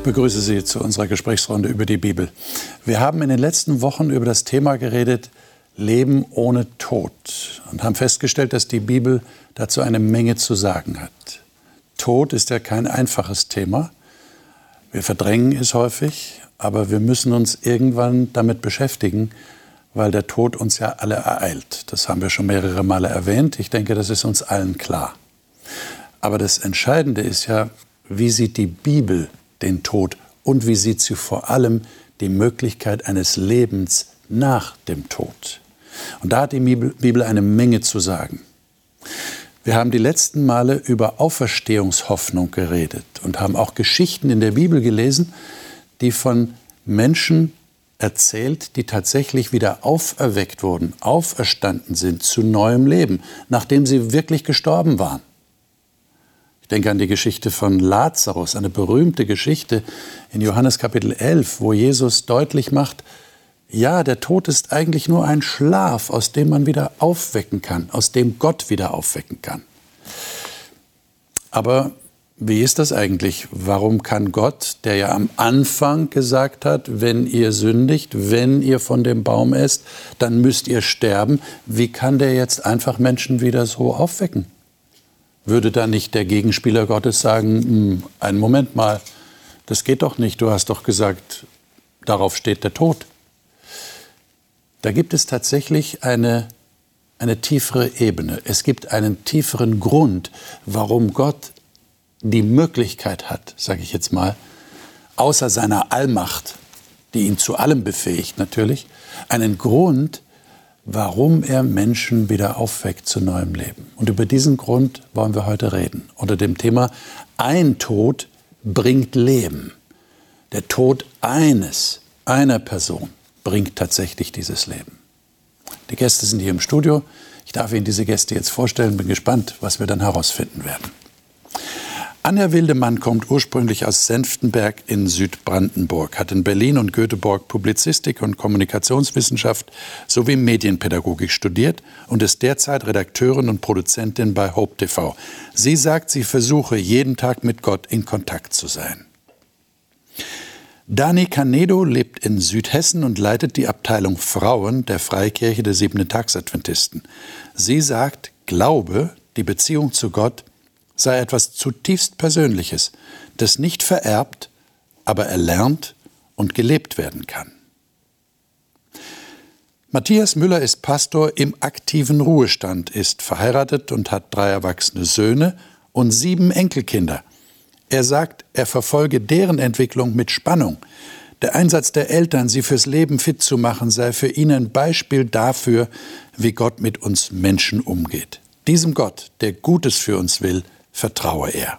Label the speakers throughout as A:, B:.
A: Ich begrüße Sie zu unserer Gesprächsrunde über die Bibel. Wir haben in den letzten Wochen über das Thema geredet, Leben ohne Tod und haben festgestellt, dass die Bibel dazu eine Menge zu sagen hat. Tod ist ja kein einfaches Thema. Wir verdrängen es häufig, aber wir müssen uns irgendwann damit beschäftigen, weil der Tod uns ja alle ereilt. Das haben wir schon mehrere Male erwähnt. Ich denke, das ist uns allen klar. Aber das Entscheidende ist ja, wie sieht die Bibel den Tod und wie sieht sie vor allem die Möglichkeit eines Lebens nach dem Tod. Und da hat die Bibel eine Menge zu sagen. Wir haben die letzten Male über Auferstehungshoffnung geredet und haben auch Geschichten in der Bibel gelesen, die von Menschen erzählt, die tatsächlich wieder auferweckt wurden, auferstanden sind zu neuem Leben, nachdem sie wirklich gestorben waren denke an die Geschichte von Lazarus, eine berühmte Geschichte in Johannes Kapitel 11, wo Jesus deutlich macht, ja, der Tod ist eigentlich nur ein Schlaf, aus dem man wieder aufwecken kann, aus dem Gott wieder aufwecken kann. Aber wie ist das eigentlich? Warum kann Gott, der ja am Anfang gesagt hat, wenn ihr sündigt, wenn ihr von dem Baum esst, dann müsst ihr sterben, wie kann der jetzt einfach Menschen wieder so aufwecken? Würde da nicht der Gegenspieler Gottes sagen, hm, einen Moment mal, das geht doch nicht, du hast doch gesagt, darauf steht der Tod. Da gibt es tatsächlich eine, eine tiefere Ebene. Es gibt einen tieferen Grund, warum Gott die Möglichkeit hat, sage ich jetzt mal, außer seiner Allmacht, die ihn zu allem befähigt natürlich, einen Grund, warum er Menschen wieder aufweckt zu neuem Leben. Und über diesen Grund wollen wir heute reden. Unter dem Thema Ein Tod bringt Leben. Der Tod eines, einer Person bringt tatsächlich dieses Leben. Die Gäste sind hier im Studio. Ich darf Ihnen diese Gäste jetzt vorstellen. Bin gespannt, was wir dann herausfinden werden. Anja Wildemann kommt ursprünglich aus Senftenberg in Südbrandenburg, hat in Berlin und Göteborg Publizistik und Kommunikationswissenschaft sowie Medienpädagogik studiert und ist derzeit Redakteurin und Produzentin bei Hope TV. Sie sagt, sie versuche jeden Tag mit Gott in Kontakt zu sein. Dani Canedo lebt in Südhessen und leitet die Abteilung Frauen der Freikirche der Siebenten Tagsadventisten. Sie sagt, Glaube, die Beziehung zu Gott, sei etwas zutiefst Persönliches, das nicht vererbt, aber erlernt und gelebt werden kann. Matthias Müller ist Pastor im aktiven Ruhestand, ist verheiratet und hat drei erwachsene Söhne und sieben Enkelkinder. Er sagt, er verfolge deren Entwicklung mit Spannung. Der Einsatz der Eltern, sie fürs Leben fit zu machen, sei für ihn ein Beispiel dafür, wie Gott mit uns Menschen umgeht. Diesem Gott, der Gutes für uns will, vertraue er.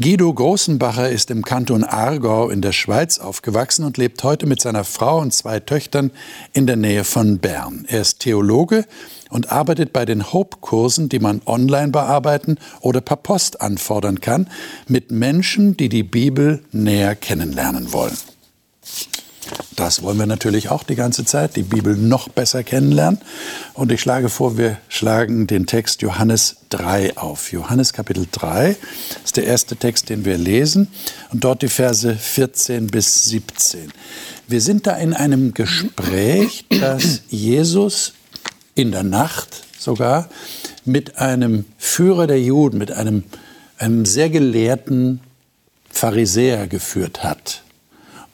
A: Guido Großenbacher ist im Kanton Aargau in der Schweiz aufgewachsen und lebt heute mit seiner Frau und zwei Töchtern in der Nähe von Bern. Er ist Theologe und arbeitet bei den Hope-Kursen, die man online bearbeiten oder per Post anfordern kann, mit Menschen, die die Bibel näher kennenlernen wollen. Das wollen wir natürlich auch die ganze Zeit, die Bibel noch besser kennenlernen. Und ich schlage vor, wir schlagen den Text Johannes 3 auf. Johannes Kapitel 3 ist der erste Text, den wir lesen. Und dort die Verse 14 bis 17. Wir sind da in einem Gespräch, das Jesus in der Nacht sogar mit einem Führer der Juden, mit einem, einem sehr gelehrten Pharisäer geführt hat.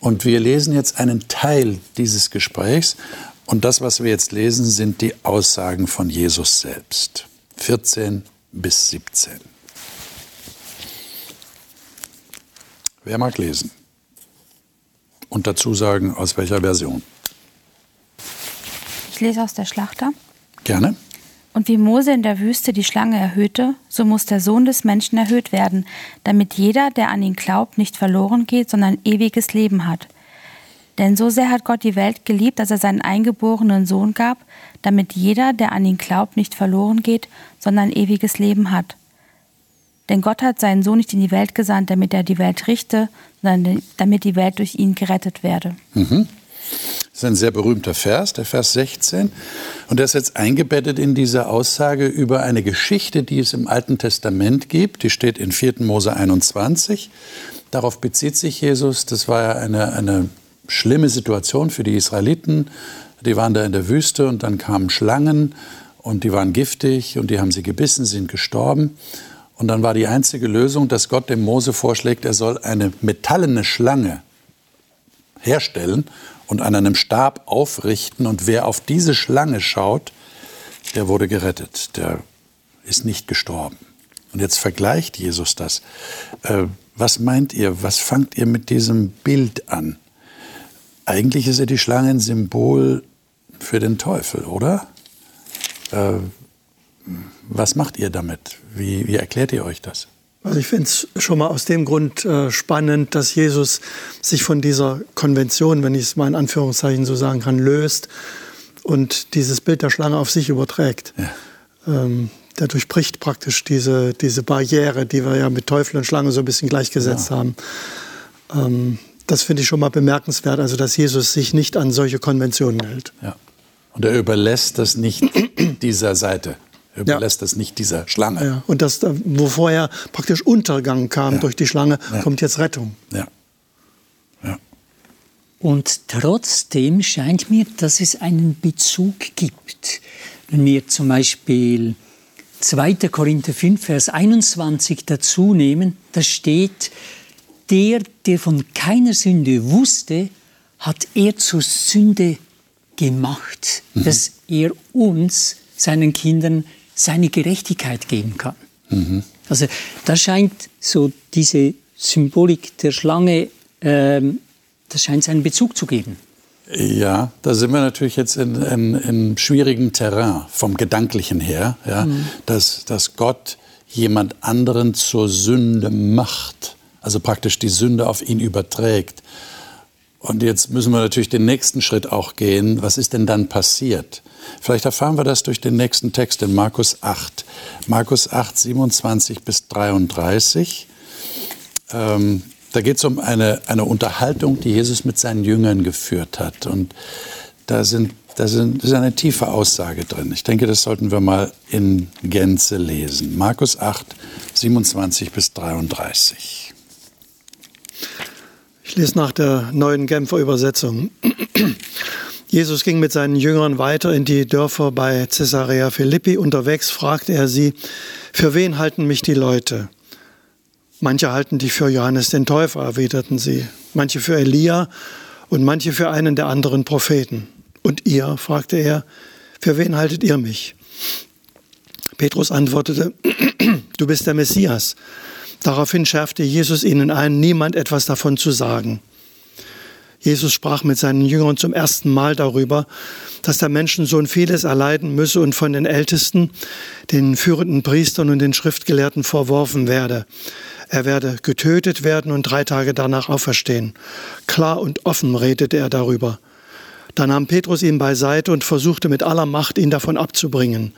A: Und wir lesen jetzt einen Teil dieses Gesprächs. Und das, was wir jetzt lesen, sind die Aussagen von Jesus selbst. 14 bis 17. Wer mag lesen? Und dazu sagen, aus welcher Version?
B: Ich lese aus der Schlachter.
A: Gerne.
B: Und wie Mose in der Wüste die Schlange erhöhte, so muss der Sohn des Menschen erhöht werden, damit jeder, der an ihn glaubt, nicht verloren geht, sondern ewiges Leben hat. Denn so sehr hat Gott die Welt geliebt, dass er seinen eingeborenen Sohn gab, damit jeder, der an ihn glaubt, nicht verloren geht, sondern ewiges Leben hat. Denn Gott hat seinen Sohn nicht in die Welt gesandt, damit er die Welt richte, sondern damit die Welt durch ihn gerettet werde.
A: Mhm. Das ist ein sehr berühmter Vers, der Vers 16. Und der ist jetzt eingebettet in diese Aussage über eine Geschichte, die es im Alten Testament gibt. Die steht in 4. Mose 21. Darauf bezieht sich Jesus. Das war ja eine, eine schlimme Situation für die Israeliten. Die waren da in der Wüste und dann kamen Schlangen und die waren giftig und die haben sie gebissen, sind gestorben. Und dann war die einzige Lösung, dass Gott dem Mose vorschlägt, er soll eine metallene Schlange herstellen und an einem Stab aufrichten. Und wer auf diese Schlange schaut, der wurde gerettet, der ist nicht gestorben. Und jetzt vergleicht Jesus das. Äh, was meint ihr, was fangt ihr mit diesem Bild an? Eigentlich ist ja die Schlange ein Symbol für den Teufel, oder? Äh, was macht ihr damit? Wie, wie erklärt ihr euch das?
C: Also ich finde es schon mal aus dem Grund äh, spannend, dass Jesus sich von dieser Konvention, wenn ich es mal in Anführungszeichen so sagen kann, löst und dieses Bild der Schlange auf sich überträgt. Ja. Ähm, der durchbricht praktisch diese, diese Barriere, die wir ja mit Teufel und Schlange so ein bisschen gleichgesetzt ja. haben. Ähm, das finde ich schon mal bemerkenswert, also dass Jesus sich nicht an solche Konventionen hält.
A: Ja. Und er überlässt das nicht dieser Seite. Er überlässt ja. das nicht dieser Schlange.
C: Ja. Und das, wo vorher praktisch Untergang kam ja. durch die Schlange, kommt jetzt Rettung.
A: Ja.
D: ja. Und trotzdem scheint mir, dass es einen Bezug gibt. Wenn wir zum Beispiel 2. Korinther 5, Vers 21 dazu nehmen, da steht, der, der von keiner Sünde wusste, hat er zur Sünde gemacht, mhm. dass er uns, seinen Kindern, seine Gerechtigkeit geben kann. Mhm. Also da scheint so diese Symbolik der Schlange, ähm, das scheint seinen Bezug zu geben.
A: Ja, da sind wir natürlich jetzt in, in, in schwierigem Terrain vom Gedanklichen her, ja, mhm. dass, dass Gott jemand anderen zur Sünde macht, also praktisch die Sünde auf ihn überträgt. Und jetzt müssen wir natürlich den nächsten Schritt auch gehen. Was ist denn dann passiert? Vielleicht erfahren wir das durch den nächsten Text in Markus 8. Markus 8, 27 bis 33. Ähm, da geht es um eine, eine Unterhaltung, die Jesus mit seinen Jüngern geführt hat. Und da, sind, da sind, ist eine tiefe Aussage drin. Ich denke, das sollten wir mal in Gänze lesen. Markus 8, 27 bis 33.
C: Ich lese nach der neuen Genfer Übersetzung. Jesus ging mit seinen Jüngern weiter in die Dörfer bei Caesarea Philippi. Unterwegs fragte er sie, für wen halten mich die Leute? Manche halten dich für Johannes den Täufer, erwiderten sie, manche für Elia und manche für einen der anderen Propheten. Und ihr, fragte er, für wen haltet ihr mich? Petrus antwortete, du bist der Messias. Daraufhin schärfte Jesus ihnen ein, niemand etwas davon zu sagen. Jesus sprach mit seinen Jüngern zum ersten Mal darüber, dass der Menschensohn vieles erleiden müsse und von den Ältesten, den führenden Priestern und den Schriftgelehrten vorworfen werde. Er werde getötet werden und drei Tage danach auferstehen. Klar und offen redete er darüber. Da nahm Petrus ihn beiseite und versuchte mit aller Macht, ihn davon abzubringen.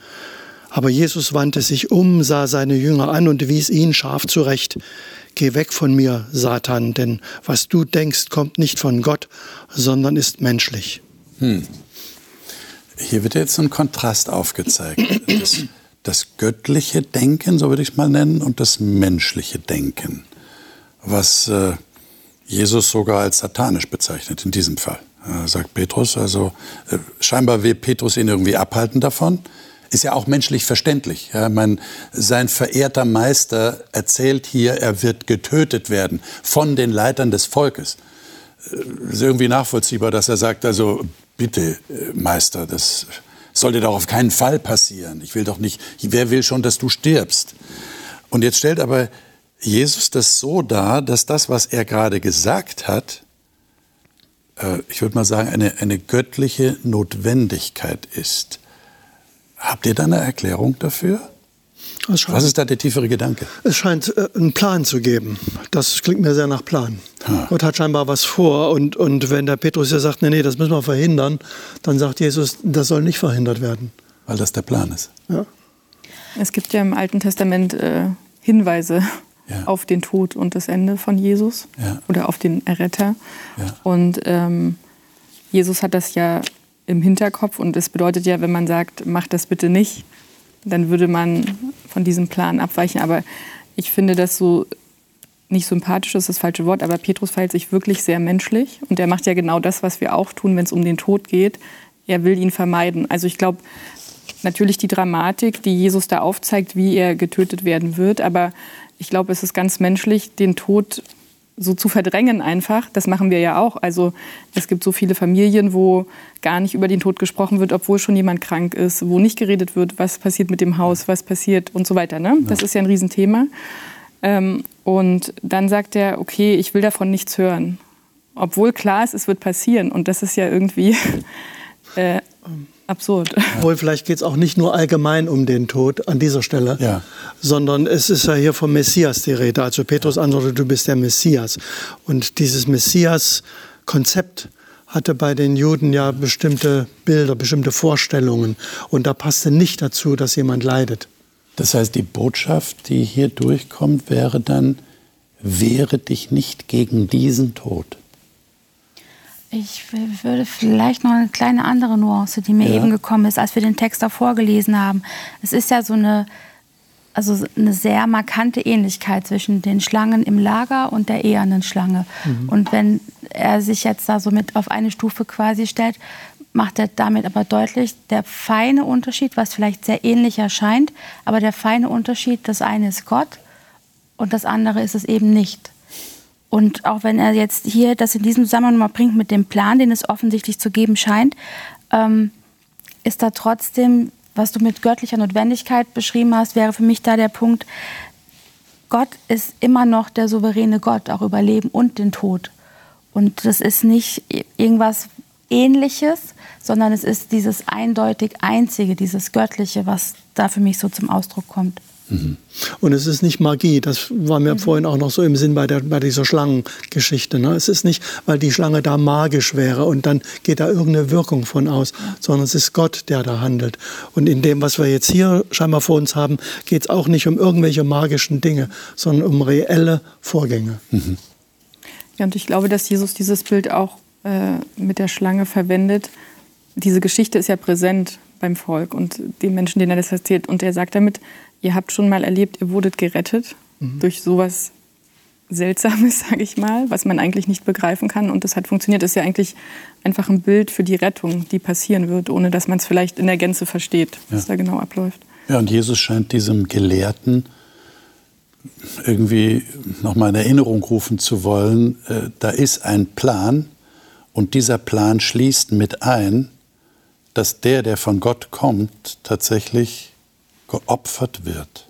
C: Aber Jesus wandte sich um, sah seine Jünger an und wies ihn scharf zurecht. Geh weg von mir, Satan, denn was du denkst, kommt nicht von Gott, sondern ist menschlich. Hm.
A: Hier wird jetzt ein Kontrast aufgezeigt. Das, das göttliche Denken, so würde ich es mal nennen, und das menschliche Denken, was äh, Jesus sogar als satanisch bezeichnet in diesem Fall, äh, sagt Petrus. Also äh, scheinbar will Petrus ihn irgendwie abhalten davon ist ja auch menschlich verständlich. Ja, mein, sein verehrter Meister erzählt hier, er wird getötet werden von den Leitern des Volkes. Äh, ist irgendwie nachvollziehbar, dass er sagt, also bitte, äh, Meister, das sollte doch auf keinen Fall passieren. Ich will doch nicht, wer will schon, dass du stirbst? Und jetzt stellt aber Jesus das so dar, dass das, was er gerade gesagt hat, äh, ich würde mal sagen, eine, eine göttliche Notwendigkeit ist. Habt ihr da eine Erklärung dafür? Was ist da der tiefere Gedanke?
C: Es scheint äh, einen Plan zu geben. Das klingt mir sehr nach Plan. Ha. Gott hat scheinbar was vor. Und, und wenn der Petrus ja sagt, nee, nee, das müssen wir verhindern, dann sagt Jesus, das soll nicht verhindert werden.
A: Weil das der Plan ist.
C: Ja.
E: Es gibt ja im Alten Testament äh, Hinweise ja. auf den Tod und das Ende von Jesus ja. oder auf den Erretter. Und ähm, Jesus hat das ja im Hinterkopf und es bedeutet ja, wenn man sagt, mach das bitte nicht, dann würde man von diesem Plan abweichen. Aber ich finde das so nicht sympathisch, ist das falsche Wort, aber Petrus verhält sich wirklich sehr menschlich und er macht ja genau das, was wir auch tun, wenn es um den Tod geht. Er will ihn vermeiden. Also ich glaube, natürlich die Dramatik, die Jesus da aufzeigt, wie er getötet werden wird, aber ich glaube, es ist ganz menschlich, den Tod so zu verdrängen einfach. Das machen wir ja auch. Also es gibt so viele Familien, wo gar nicht über den Tod gesprochen wird, obwohl schon jemand krank ist, wo nicht geredet wird, was passiert mit dem Haus, was passiert und so weiter. Ne? Das ist ja ein Riesenthema. Ähm, und dann sagt er, okay, ich will davon nichts hören. Obwohl klar ist, es wird passieren. Und das ist ja irgendwie äh, absurd.
C: Obwohl, vielleicht geht es auch nicht nur allgemein um den Tod an dieser Stelle, ja. sondern es ist ja hier vom Messias die Rede. Also Petrus antwortet, du bist der Messias. Und dieses Messias-Konzept hatte bei den Juden ja bestimmte Bilder, bestimmte Vorstellungen. Und da passte nicht dazu, dass jemand leidet.
A: Das heißt, die Botschaft, die hier durchkommt, wäre dann, wehre dich nicht gegen diesen Tod.
B: Ich würde vielleicht noch eine kleine andere Nuance, die mir ja. eben gekommen ist, als wir den Text da vorgelesen haben. Es ist ja so eine, also eine sehr markante Ähnlichkeit zwischen den Schlangen im Lager und der ehernen Schlange. Mhm. Und wenn er sich jetzt da so mit auf eine Stufe quasi stellt, macht er damit aber deutlich, der feine Unterschied, was vielleicht sehr ähnlich erscheint, aber der feine Unterschied, das eine ist Gott und das andere ist es eben nicht. Und auch wenn er jetzt hier das in diesem Zusammenhang mal bringt mit dem Plan, den es offensichtlich zu geben scheint, ähm, ist da trotzdem, was du mit göttlicher Notwendigkeit beschrieben hast, wäre für mich da der Punkt, Gott ist immer noch der souveräne Gott, auch über Leben und den Tod. Und das ist nicht irgendwas Ähnliches, sondern es ist dieses eindeutig Einzige, dieses Göttliche, was da für mich so zum Ausdruck kommt.
C: Mhm. Und es ist nicht Magie, das war mir mhm. vorhin auch noch so im Sinn bei, der, bei dieser Schlangengeschichte. Ne? Es ist nicht, weil die Schlange da magisch wäre und dann geht da irgendeine Wirkung von aus, sondern es ist Gott, der da handelt. Und in dem, was wir jetzt hier scheinbar vor uns haben, geht es auch nicht um irgendwelche magischen Dinge, sondern um reelle Vorgänge. Mhm.
E: Ja, und ich glaube, dass Jesus dieses Bild auch äh, mit der Schlange verwendet. Diese Geschichte ist ja präsent beim Volk und den Menschen, denen er das erzählt. Und er sagt damit, Ihr habt schon mal erlebt, ihr wurdet gerettet mhm. durch sowas Seltsames, sage ich mal, was man eigentlich nicht begreifen kann. Und das hat funktioniert. Das ist ja eigentlich einfach ein Bild für die Rettung, die passieren wird, ohne dass man es vielleicht in der Gänze versteht, was ja. da genau abläuft.
A: Ja, und Jesus scheint diesem Gelehrten irgendwie nochmal in Erinnerung rufen zu wollen, äh, da ist ein Plan und dieser Plan schließt mit ein, dass der, der von Gott kommt, tatsächlich geopfert wird.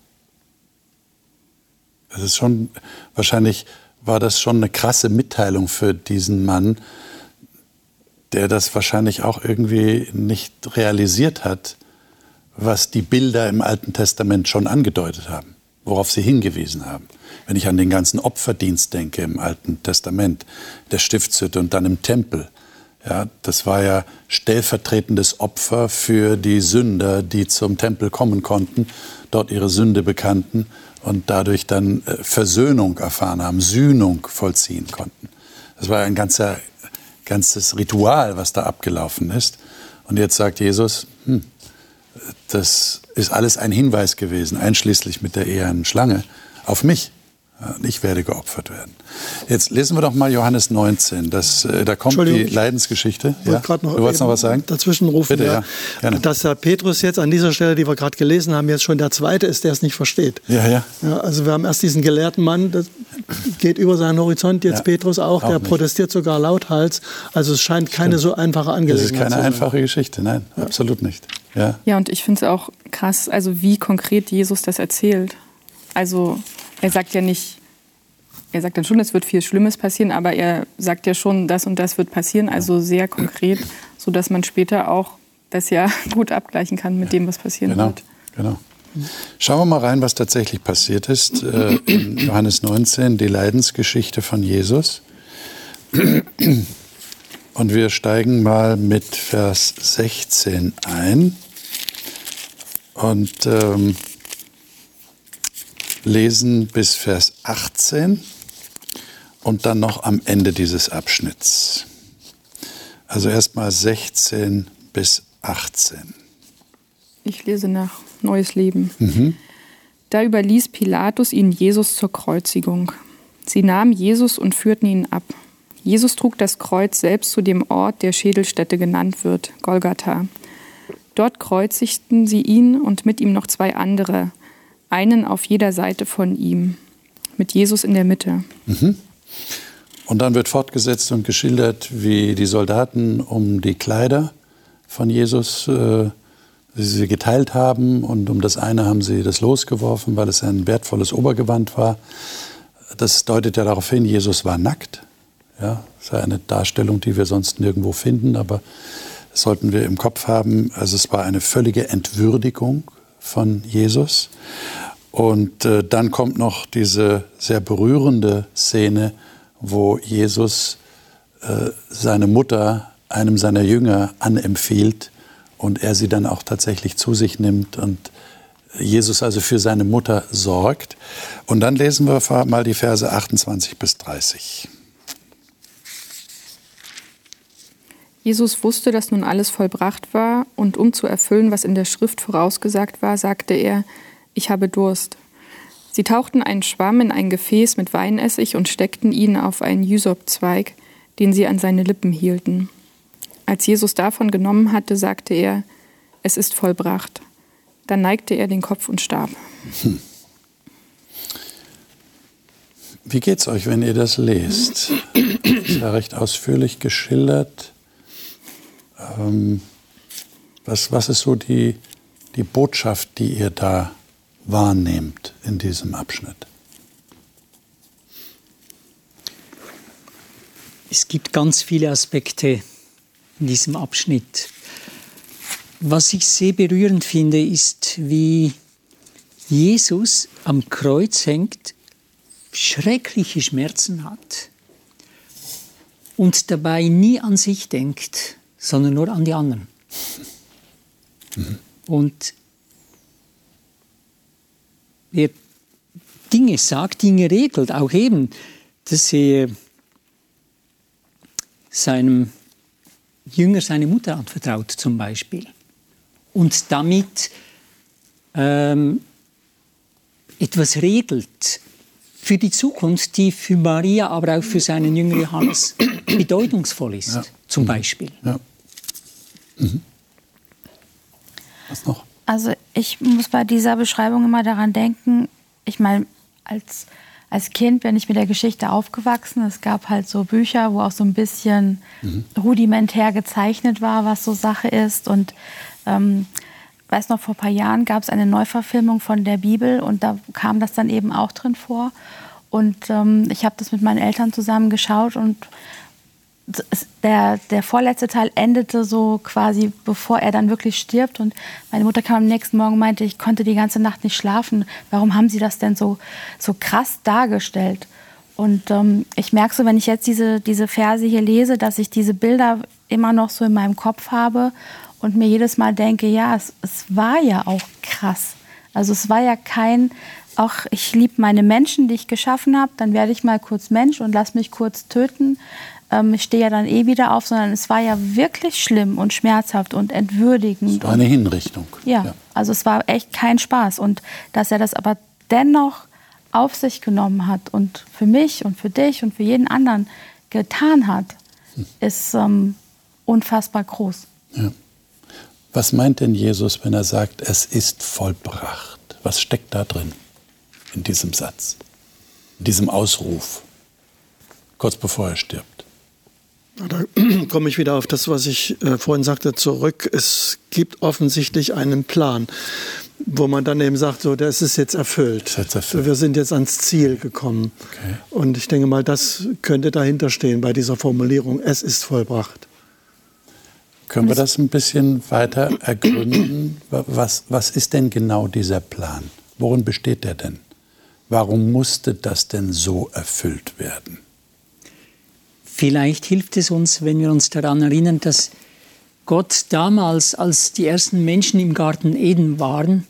A: Das ist schon, wahrscheinlich war das schon eine krasse Mitteilung für diesen Mann, der das wahrscheinlich auch irgendwie nicht realisiert hat, was die Bilder im Alten Testament schon angedeutet haben, worauf sie hingewiesen haben. Wenn ich an den ganzen Opferdienst denke im Alten Testament, der Stiftshütte und dann im Tempel, ja, das war ja stellvertretendes Opfer für die Sünder, die zum Tempel kommen konnten, dort ihre Sünde bekannten und dadurch dann äh, Versöhnung erfahren haben, Sühnung vollziehen konnten. Das war ein ganzer, ganzes Ritual, was da abgelaufen ist. Und jetzt sagt Jesus, hm, das ist alles ein Hinweis gewesen, einschließlich mit der ehernen Schlange, auf mich. Ich werde geopfert werden. Jetzt lesen wir doch mal Johannes 19. Das, äh, da kommt die Leidensgeschichte.
C: Ja? Noch du wolltest noch was sagen? Dazwischen rufen, Bitte, ja. ja dass der Petrus jetzt an dieser Stelle, die wir gerade gelesen haben, jetzt schon der Zweite ist, der es nicht versteht.
A: Ja, ja.
C: ja also wir haben erst diesen gelehrten Mann, das geht über seinen Horizont, jetzt ja, Petrus auch, auch der nicht. protestiert sogar lauthals. Also es scheint keine Stimmt. so einfache Angelegenheit zu sein.
A: Das ist keine einfache Geschichte, nein, absolut nicht. Ja,
E: ja und ich finde es auch krass, also wie konkret Jesus das erzählt. Also er sagt ja nicht, er sagt dann schon, es wird viel Schlimmes passieren, aber er sagt ja schon, das und das wird passieren, also sehr konkret, sodass man später auch das ja gut abgleichen kann mit dem, was passieren
A: genau,
E: wird.
A: Genau. Schauen wir mal rein, was tatsächlich passiert ist. Äh, in Johannes 19, die Leidensgeschichte von Jesus. Und wir steigen mal mit Vers 16 ein. Und ähm, lesen bis Vers 18 und dann noch am Ende dieses Abschnitts. Also erstmal 16 bis 18.
E: Ich lese nach Neues Leben. Mhm. Da überließ Pilatus ihnen Jesus zur Kreuzigung. Sie nahmen Jesus und führten ihn ab. Jesus trug das Kreuz selbst zu dem Ort, der Schädelstätte genannt wird, Golgatha. Dort kreuzigten sie ihn und mit ihm noch zwei andere, einen auf jeder Seite von ihm, mit Jesus in der Mitte. Mhm.
A: Und dann wird fortgesetzt und geschildert, wie die Soldaten um die Kleider von Jesus äh, sie geteilt haben und um das eine haben sie das losgeworfen, weil es ein wertvolles Obergewand war. Das deutet ja darauf hin, Jesus war nackt. Ja, das ist eine Darstellung, die wir sonst nirgendwo finden, aber das sollten wir im Kopf haben. Also es war eine völlige Entwürdigung von Jesus. Und äh, dann kommt noch diese sehr berührende Szene, wo Jesus äh, seine Mutter einem seiner Jünger anempfiehlt und er sie dann auch tatsächlich zu sich nimmt und Jesus also für seine Mutter sorgt. Und dann lesen wir mal die Verse 28 bis 30.
E: Jesus wusste, dass nun alles vollbracht war, und um zu erfüllen, was in der Schrift vorausgesagt war, sagte er, ich habe Durst. Sie tauchten einen Schwamm in ein Gefäß mit Weinessig und steckten ihn auf einen Jysopzweig, den sie an seine Lippen hielten. Als Jesus davon genommen hatte, sagte er, es ist vollbracht. Dann neigte er den Kopf und starb.
A: Wie geht's euch, wenn ihr das lest? Das ist ja recht ausführlich geschildert. Ähm, was, was ist so die, die Botschaft, die ihr da wahrnehmt in diesem Abschnitt?
D: Es gibt ganz viele Aspekte in diesem Abschnitt. Was ich sehr berührend finde, ist, wie Jesus am Kreuz hängt, schreckliche Schmerzen hat und dabei nie an sich denkt, sondern nur an die anderen. Mhm. Und wer Dinge sagt, Dinge regelt, auch eben, dass er seinem Jünger seine Mutter anvertraut zum Beispiel und damit ähm, etwas regelt für die Zukunft, die für Maria, aber auch für seinen Jünger Johannes bedeutungsvoll ist, ja. zum. Beispiel. Ja.
A: Mhm. Was noch?
B: Also ich muss bei dieser Beschreibung immer daran denken, ich meine, als, als Kind bin ich mit der Geschichte aufgewachsen. Es gab halt so Bücher, wo auch so ein bisschen mhm. rudimentär gezeichnet war, was so Sache ist. Und ähm, weiß noch, vor ein paar Jahren gab es eine Neuverfilmung von der Bibel und da kam das dann eben auch drin vor. Und ähm, ich habe das mit meinen Eltern zusammen geschaut und der, der vorletzte Teil endete so quasi, bevor er dann wirklich stirbt. Und meine Mutter kam am nächsten Morgen und meinte, ich konnte die ganze Nacht nicht schlafen. Warum haben Sie das denn so, so krass dargestellt? Und ähm, ich merke so, wenn ich jetzt diese, diese Verse hier lese, dass ich diese Bilder immer noch so in meinem Kopf habe und mir jedes Mal denke, ja, es, es war ja auch krass. Also es war ja kein, auch ich liebe meine Menschen, die ich geschaffen habe, dann werde ich mal kurz Mensch und lass mich kurz töten ähm, ich stehe ja dann eh wieder auf, sondern es war ja wirklich schlimm und schmerzhaft und entwürdigend.
A: Es war eine Hinrichtung.
B: Ja, ja, also es war echt kein Spaß. Und dass er das aber dennoch auf sich genommen hat und für mich und für dich und für jeden anderen getan hat, hm. ist ähm, unfassbar groß. Ja.
A: Was meint denn Jesus, wenn er sagt, es ist vollbracht? Was steckt da drin in diesem Satz, in diesem Ausruf, kurz bevor er stirbt?
C: Da komme ich wieder auf das, was ich äh, vorhin sagte, zurück. Es gibt offensichtlich einen Plan, wo man dann eben sagt, so, das ist jetzt erfüllt. Ist erfüllt. Wir sind jetzt ans Ziel gekommen. Okay. Und ich denke mal, das könnte dahinter stehen bei dieser Formulierung, es ist vollbracht.
A: Können wir das ein bisschen weiter ergründen? Was, was ist denn genau dieser Plan? Worin besteht der denn? Warum musste das denn so erfüllt werden?
D: Vielleicht hilft es uns, wenn wir uns daran erinnern, dass Gott damals, als die ersten Menschen im Garten Eden waren,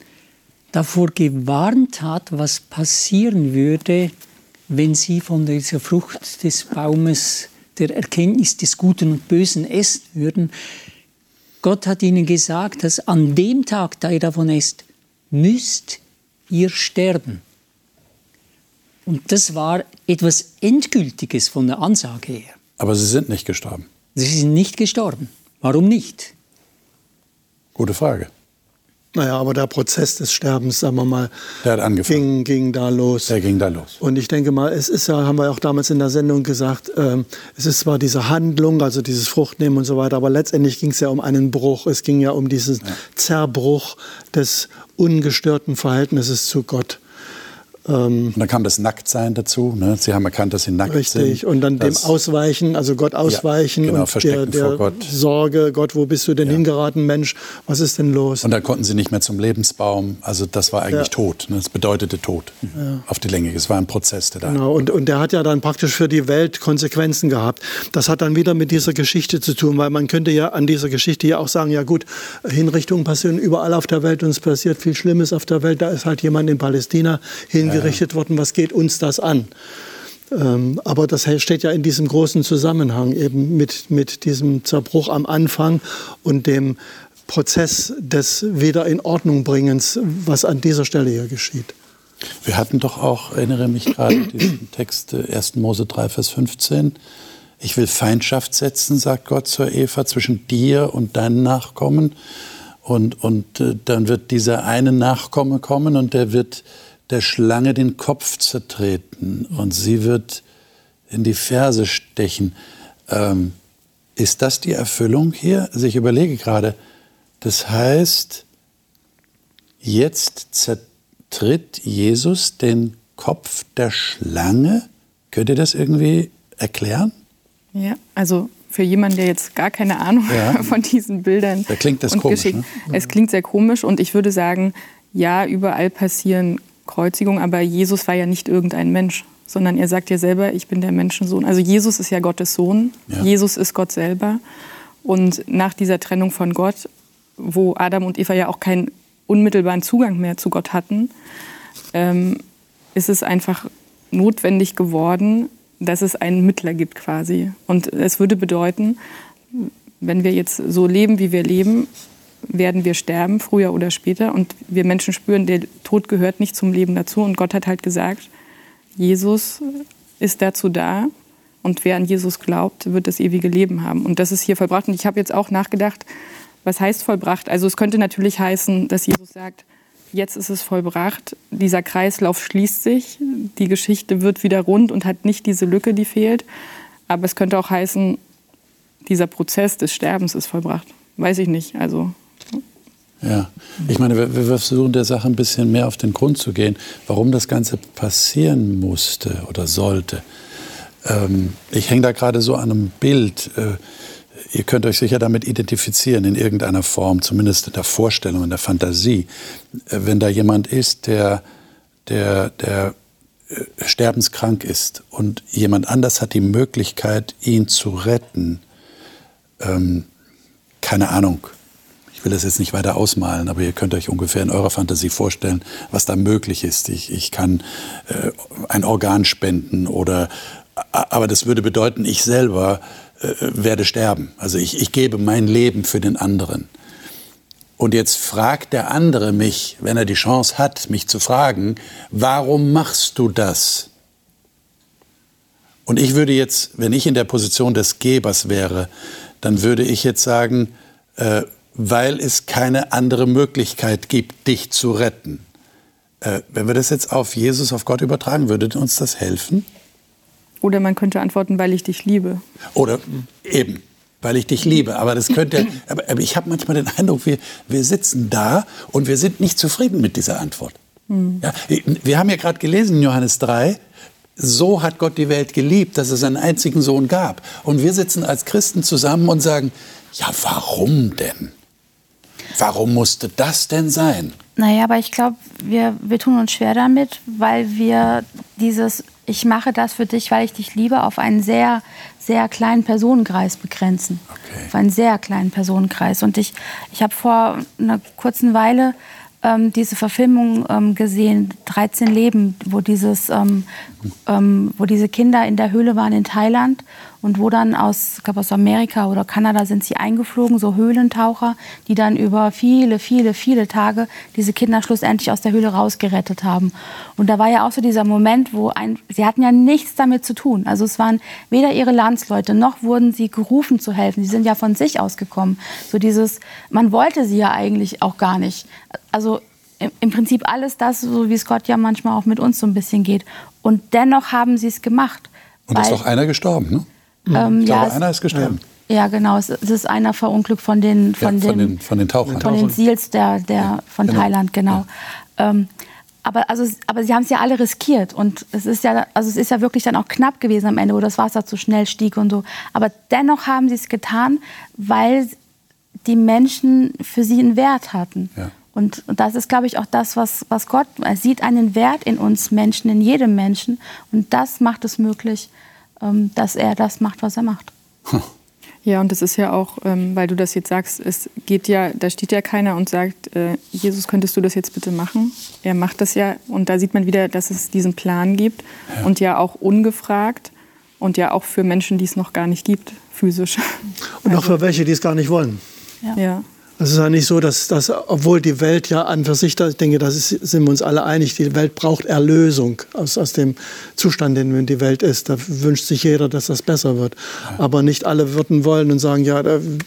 D: davor gewarnt hat, was passieren würde, wenn sie von dieser Frucht des Baumes der Erkenntnis des Guten und Bösen essen würden. Gott hat ihnen gesagt, dass an dem Tag, da ihr davon esst, müsst ihr sterben. Und das war etwas Endgültiges von der Ansage her.
A: Aber sie sind nicht gestorben.
D: Sie sind nicht gestorben. Warum nicht?
A: Gute Frage.
C: Naja, aber der Prozess des Sterbens, sagen wir mal,
A: der hat angefangen.
C: Ging, ging da los.
A: Der ging da los.
C: Und ich denke mal, es ist ja, haben wir auch damals in der Sendung gesagt, ähm, es ist zwar diese Handlung, also dieses Fruchtnehmen und so weiter, aber letztendlich ging es ja um einen Bruch. Es ging ja um diesen ja. Zerbruch des ungestörten Verhältnisses zu Gott.
A: Ähm, und dann kam das Nacktsein dazu. Ne? Sie haben erkannt, dass sie nackt
C: richtig.
A: sind.
C: Richtig. Und dann dem Ausweichen, also Gott ausweichen
A: ja, genau,
C: und der, der
A: vor Gott.
C: Sorge, Gott, wo bist du denn ja. hingeraten, Mensch? Was ist denn los?
A: Und dann konnten sie nicht mehr zum Lebensbaum. Also das war eigentlich ja. Tod. Ne? Das bedeutete Tod auf die Länge. Es war ein Prozess, der da.
C: Genau. Und, und der hat ja dann praktisch für die Welt Konsequenzen gehabt. Das hat dann wieder mit dieser Geschichte zu tun, weil man könnte ja an dieser Geschichte ja auch sagen, ja gut, Hinrichtungen passieren überall auf der Welt und es passiert viel Schlimmes auf der Welt. Da ist halt jemand in Palästina hingerichtet worden, was geht uns das an? Ähm, aber das steht ja in diesem großen Zusammenhang eben mit, mit diesem Zerbruch am Anfang und dem Prozess des Wieder in Ordnung bringens, was an dieser Stelle hier geschieht.
A: Wir hatten doch auch, erinnere mich gerade, diesen Text 1. Äh, Mose 3, Vers 15. Ich will Feindschaft setzen, sagt Gott zur Eva, zwischen dir und deinen Nachkommen. Und, und äh, dann wird dieser eine Nachkomme kommen und der wird der Schlange den Kopf zertreten und sie wird in die Ferse stechen. Ähm, ist das die Erfüllung hier? Also ich überlege gerade, das heißt, jetzt zertritt Jesus den Kopf der Schlange? Könnt ihr das irgendwie erklären?
E: Ja, also für jemanden, der jetzt gar keine Ahnung ja. von diesen Bildern
A: da klingt das komisch,
E: Ne? Es klingt sehr komisch und ich würde sagen, ja, überall passieren Kreuzigung, aber Jesus war ja nicht irgendein Mensch, sondern er sagt ja selber, ich bin der Menschensohn. Also Jesus ist ja Gottes Sohn, ja. Jesus ist Gott selber. Und nach dieser Trennung von Gott, wo Adam und Eva ja auch keinen unmittelbaren Zugang mehr zu Gott hatten, ähm, ist es einfach notwendig geworden, dass es einen Mittler gibt quasi. Und es würde bedeuten, wenn wir jetzt so leben, wie wir leben, werden wir sterben, früher oder später. Und wir Menschen spüren, der Tod gehört nicht zum Leben dazu. Und Gott hat halt gesagt, Jesus ist dazu da. Und wer an Jesus glaubt, wird das ewige Leben haben. Und das ist hier vollbracht. Und ich habe jetzt auch nachgedacht, was heißt vollbracht? Also es könnte natürlich heißen, dass Jesus sagt, jetzt ist es vollbracht, dieser Kreislauf schließt sich, die Geschichte wird wieder rund und hat nicht diese Lücke, die fehlt. Aber es könnte auch heißen, dieser Prozess des Sterbens ist vollbracht. Weiß ich nicht. Also
A: ja, ich meine, wir, versuchen der Sache ein bisschen mehr auf den Grund zu gehen, warum das Ganze passieren musste oder sollte. Ähm, ich hänge da gerade so an einem Bild. Äh, ihr könnt euch sicher damit identifizieren in irgendeiner Form, zumindest in der Vorstellung, in der Fantasie. Äh, wenn da jemand ist, der, der, der äh, sterbenskrank ist und jemand anders hat die Möglichkeit, ihn zu retten, ähm, keine Ahnung, ich will das jetzt nicht weiter ausmalen, aber ihr könnt euch ungefähr in eurer Fantasie vorstellen, was da möglich ist. Ich, ich kann äh, ein Organ spenden oder, aber das würde bedeuten, ich selber äh, werde sterben. Also ich, ich gebe mein Leben für den anderen. Und jetzt fragt der andere mich, wenn er die Chance hat, mich zu fragen, warum machst du das? Und ich würde jetzt, wenn ich in der Position des Gebers wäre, dann würde ich jetzt sagen, äh, weil es keine andere Möglichkeit gibt, dich zu retten. Äh, wenn wir das jetzt auf Jesus, auf Gott übertragen, würde uns das helfen?
E: Oder man könnte antworten, weil ich dich liebe.
A: Oder eben, weil ich dich liebe. Aber das könnte, aber, aber ich habe manchmal den Eindruck, wir, wir sitzen da und wir sind nicht zufrieden mit dieser Antwort. Mhm. Ja, wir haben ja gerade gelesen in Johannes 3, so hat Gott die Welt geliebt, dass es einen einzigen Sohn gab. Und wir sitzen als Christen zusammen und sagen, ja, warum denn? Warum musste das denn sein?
B: Naja, aber ich glaube, wir, wir tun uns schwer damit, weil wir dieses Ich mache das für dich, weil ich dich liebe, auf einen sehr, sehr kleinen Personenkreis begrenzen. Okay. Auf einen sehr kleinen Personenkreis. Und ich, ich habe vor einer kurzen Weile ähm, diese Verfilmung ähm, gesehen, 13 Leben, wo, dieses, ähm, ähm, wo diese Kinder in der Höhle waren in Thailand und wo dann aus, ich glaube aus Amerika oder Kanada sind sie eingeflogen, so Höhlentaucher, die dann über viele, viele, viele Tage diese Kinder schlussendlich aus der Höhle rausgerettet haben. Und da war ja auch so dieser Moment, wo ein, sie hatten ja nichts damit zu tun. Also es waren weder ihre Landsleute, noch wurden sie gerufen zu helfen. Sie sind ja von sich aus gekommen. So dieses, man wollte sie ja eigentlich auch gar nicht. Also im Prinzip alles das, so wie es Gott ja manchmal auch mit uns so ein bisschen geht. Und dennoch haben sie es gemacht.
A: Und ist auch einer gestorben, ne? Ähm, ich glaube, ja, einer ist gestorben.
B: Ja, genau. Es ist einer verunglückt von den, von,
A: ja, von den, von den Tauchern.
B: Von den Seals der, der, ja, von genau. Thailand, genau. Ähm, aber, also, aber sie haben es ja alle riskiert. Und es ist ja, also es ist ja wirklich dann auch knapp gewesen am Ende, wo das Wasser zu schnell stieg und so. Aber dennoch haben sie es getan, weil die Menschen für sie einen Wert hatten. Ja. Und, und das ist, glaube ich, auch das, was, was Gott, er sieht einen Wert in uns Menschen, in jedem Menschen. Und das macht es möglich, dass er das macht, was er macht.
E: Ja, und das ist ja auch, ähm, weil du das jetzt sagst, es geht ja, da steht ja keiner und sagt, äh, Jesus, könntest du das jetzt bitte machen? Er macht das ja und da sieht man wieder, dass es diesen Plan gibt ja. und ja auch ungefragt und ja auch für Menschen, die es noch gar nicht gibt, physisch.
C: Und also, auch für welche, die es gar nicht wollen.
E: Ja. ja.
C: Es ist ja nicht so, dass, dass obwohl die Welt ja an für sich, ich denke, da sind wir uns alle einig, die Welt braucht Erlösung aus, aus dem Zustand, in dem die Welt ist. Da wünscht sich jeder, dass das besser wird. Aber nicht alle würden wollen und sagen, ja,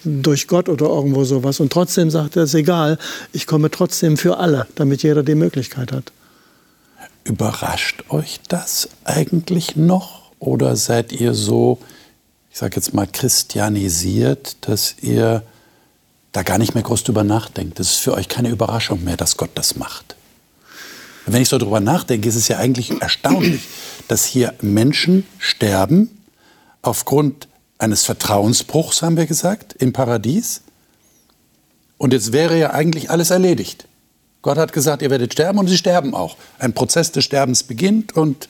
C: durch Gott oder irgendwo sowas. Und trotzdem sagt er, es ist egal, ich komme trotzdem für alle, damit jeder die Möglichkeit hat.
A: Überrascht euch das eigentlich noch? Oder seid ihr so, ich sage jetzt mal, christianisiert, dass ihr da gar nicht mehr groß drüber nachdenkt. Das ist für euch keine Überraschung mehr, dass Gott das macht. wenn ich so drüber nachdenke, ist es ja eigentlich erstaunlich, dass hier Menschen sterben aufgrund eines Vertrauensbruchs, haben wir gesagt, im Paradies. Und jetzt wäre ja eigentlich alles erledigt. Gott hat gesagt, ihr werdet sterben und sie sterben auch. Ein Prozess des Sterbens beginnt und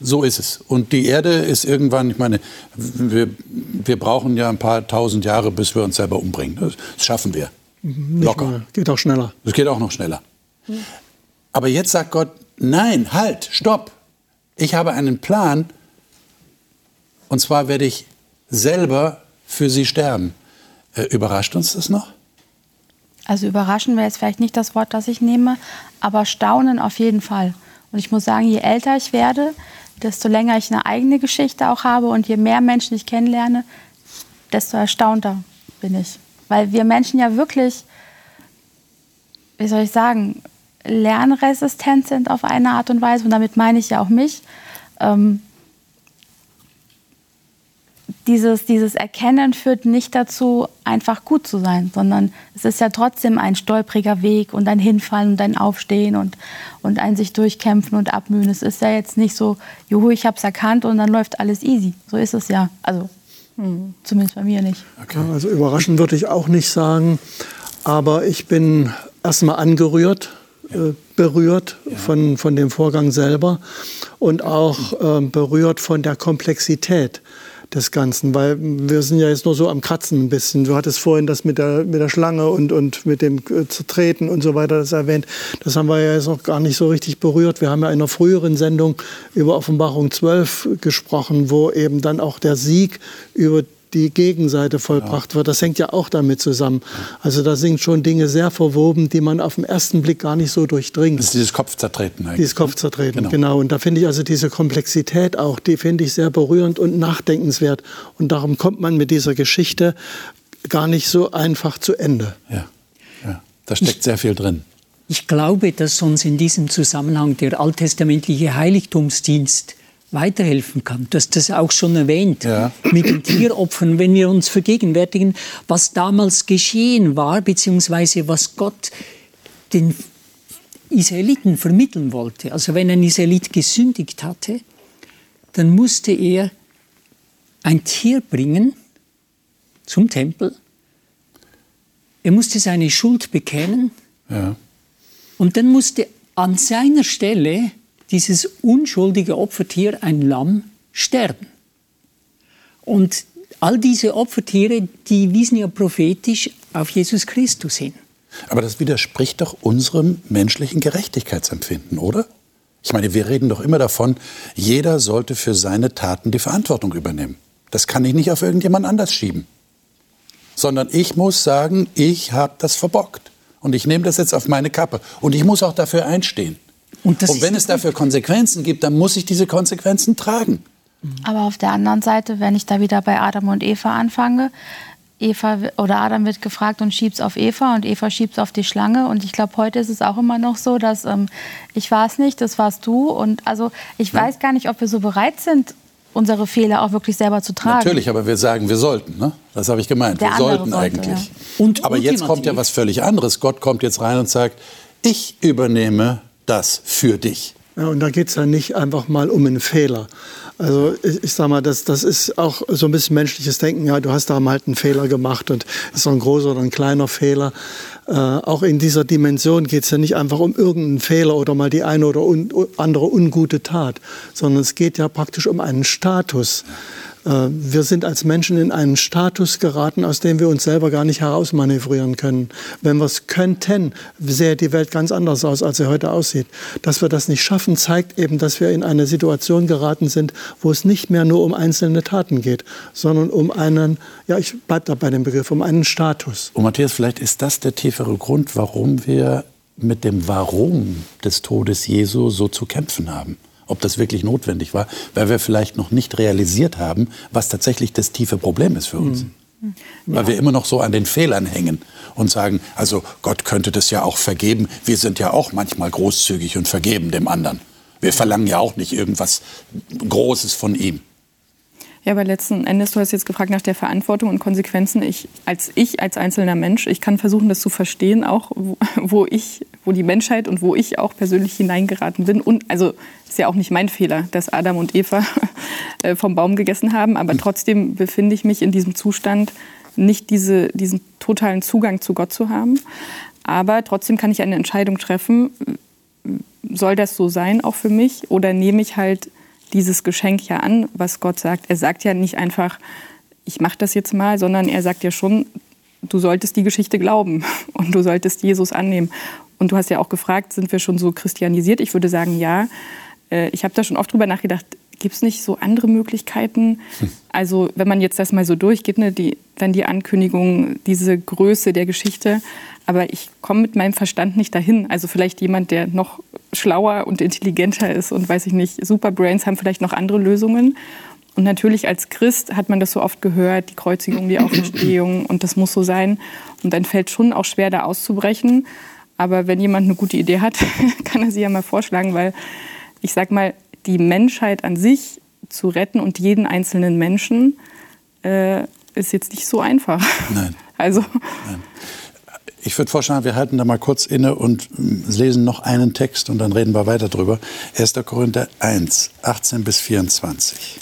A: so ist es. Und die Erde ist irgendwann, ich meine, wir, wir brauchen ja ein paar tausend Jahre, bis wir uns selber umbringen. Das schaffen wir.
C: Nicht Locker. Mal. Geht auch schneller.
A: Das geht auch noch schneller. Aber jetzt sagt Gott, nein, halt, stopp. Ich habe einen Plan. Und zwar werde ich selber für sie sterben. Äh, überrascht uns das noch?
B: Also überraschen wäre jetzt vielleicht nicht das Wort, das ich nehme, aber staunen auf jeden Fall. Und ich muss sagen, je älter ich werde, desto länger ich eine eigene Geschichte auch habe und je mehr Menschen ich kennenlerne, desto erstaunter bin ich. Weil wir Menschen ja wirklich, wie soll ich sagen, lernresistent sind auf eine Art und Weise. Und damit meine ich ja auch mich. Ähm, dieses, dieses Erkennen führt nicht dazu, einfach gut zu sein, sondern es ist ja trotzdem ein stolpriger Weg und ein Hinfallen und ein Aufstehen und, und ein sich durchkämpfen und abmühen. Es ist ja jetzt nicht so, juhu, ich habe es erkannt und dann läuft alles easy. So ist es ja. Also hm, zumindest bei mir nicht.
C: Okay. Also überraschend würde ich auch nicht sagen, aber ich bin erstmal angerührt, äh, berührt ja. von, von dem Vorgang selber und auch äh, berührt von der Komplexität des Ganzen, weil wir sind ja jetzt nur so am Kratzen ein bisschen. Du hattest vorhin das mit der, mit der Schlange und, und mit dem äh, Zertreten und so weiter das erwähnt. Das haben wir ja jetzt noch gar nicht so richtig berührt. Wir haben ja in einer früheren Sendung über Offenbarung 12 gesprochen, wo eben dann auch der Sieg über die Gegenseite vollbracht ja. wird. Das hängt ja auch damit zusammen. Also da sind schon Dinge sehr verwoben, die man auf den ersten Blick gar nicht so durchdringt.
A: Das ist dieses Kopfzertreten eigentlich.
C: Dieses Kopfzertreten, genau. genau. Und da finde ich also diese Komplexität auch, die finde ich sehr berührend und nachdenkenswert. Und darum kommt man mit dieser Geschichte gar nicht so einfach zu Ende.
A: Ja, ja. da steckt ich, sehr viel drin.
D: Ich glaube, dass uns in diesem Zusammenhang der alttestamentliche Heiligtumsdienst weiterhelfen kann. Du hast das auch schon erwähnt ja. mit den Tieropfern, wenn wir uns vergegenwärtigen, was damals geschehen war, beziehungsweise was Gott den Israeliten vermitteln wollte. Also wenn ein Israelit gesündigt hatte, dann musste er ein Tier bringen zum Tempel. Er musste seine Schuld bekennen. Ja. Und dann musste an seiner Stelle dieses unschuldige Opfertier, ein Lamm, sterben. Und all diese Opfertiere, die wiesen ja prophetisch auf Jesus Christus hin.
A: Aber das widerspricht doch unserem menschlichen Gerechtigkeitsempfinden, oder? Ich meine, wir reden doch immer davon, jeder sollte für seine Taten die Verantwortung übernehmen. Das kann ich nicht auf irgendjemand anders schieben. Sondern ich muss sagen, ich habe das verbockt. Und ich nehme das jetzt auf meine Kappe. Und ich muss auch dafür einstehen. Und, und wenn es dafür Konsequenzen gibt, dann muss ich diese Konsequenzen tragen.
B: Aber auf der anderen Seite, wenn ich da wieder bei Adam und Eva anfange, Eva oder Adam wird gefragt und schiebt es auf Eva und Eva schiebt es auf die Schlange. Und ich glaube, heute ist es auch immer noch so, dass ähm, ich war es nicht, das warst du. Und also ich ja. weiß gar nicht, ob wir so bereit sind, unsere Fehler auch wirklich selber zu tragen.
A: Natürlich, aber wir sagen, wir sollten. Ne? Das habe ich gemeint. Der wir sollten sollte, eigentlich. Ja. Und, aber jetzt kommt ja was völlig anderes. Gott kommt jetzt rein und sagt, ich übernehme das für dich.
C: Ja, und da geht es ja nicht einfach mal um einen Fehler. Also ich, ich sage mal, das, das ist auch so ein bisschen menschliches Denken. Ja, du hast da mal halt einen Fehler gemacht und ist so ein großer oder ein kleiner Fehler. Äh, auch in dieser Dimension geht es ja nicht einfach um irgendeinen Fehler oder mal die eine oder un, andere ungute Tat, sondern es geht ja praktisch um einen Status. Äh, wir sind als Menschen in einen Status geraten, aus dem wir uns selber gar nicht herausmanövrieren können. Wenn wir es könnten, sähe die Welt ganz anders aus, als sie heute aussieht. Dass wir das nicht schaffen, zeigt eben, dass wir in eine Situation geraten sind, wo es nicht mehr nur um einzelne Taten geht, sondern um einen, ja, ich bleibe da bei dem Begriff, um einen Status.
A: Und Matthias, vielleicht ist das der tiefere Grund, warum wir mit dem Warum des Todes Jesu so zu kämpfen haben ob das wirklich notwendig war, weil wir vielleicht noch nicht realisiert haben, was tatsächlich das tiefe Problem ist für uns. Mhm. Weil wir immer noch so an den Fehlern hängen und sagen, also Gott könnte das ja auch vergeben. Wir sind ja auch manchmal großzügig und vergeben dem anderen. Wir verlangen ja auch nicht irgendwas Großes von ihm.
E: Ja, aber letzten Endes, du hast jetzt gefragt nach der Verantwortung und Konsequenzen. Ich als ich als einzelner Mensch, ich kann versuchen, das zu verstehen, auch wo, wo ich, wo die Menschheit und wo ich auch persönlich hineingeraten bin. Und also ist ja auch nicht mein Fehler, dass Adam und Eva äh, vom Baum gegessen haben, aber trotzdem befinde ich mich in diesem Zustand, nicht diese, diesen totalen Zugang zu Gott zu haben. Aber trotzdem kann ich eine Entscheidung treffen. Soll das so sein, auch für mich? Oder nehme ich halt dieses Geschenk ja an, was Gott sagt. Er sagt ja nicht einfach, ich mache das jetzt mal, sondern er sagt ja schon, du solltest die Geschichte glauben und du solltest Jesus annehmen. Und du hast ja auch gefragt, sind wir schon so christianisiert? Ich würde sagen, ja. Äh, ich habe da schon oft drüber nachgedacht, gibt es nicht so andere Möglichkeiten? Hm. Also wenn man jetzt das mal so durchgeht, ne, die, dann die Ankündigung, diese Größe der Geschichte, aber ich komme mit meinem Verstand nicht dahin. Also vielleicht jemand, der noch schlauer und intelligenter ist und weiß ich nicht, Superbrains haben vielleicht noch andere Lösungen. Und natürlich als Christ hat man das so oft gehört, die Kreuzigung, die Auferstehung und das muss so sein. Und dann fällt schon auch schwer, da auszubrechen. Aber wenn jemand eine gute Idee hat, kann er sie ja mal vorschlagen, weil ich sag mal, die Menschheit an sich zu retten und jeden einzelnen Menschen äh, ist jetzt nicht so einfach.
A: Nein. Also. Nein. Ich würde vorschlagen, wir halten da mal kurz inne und lesen noch einen Text und dann reden wir weiter drüber. 1. Korinther 1, 18 bis 24.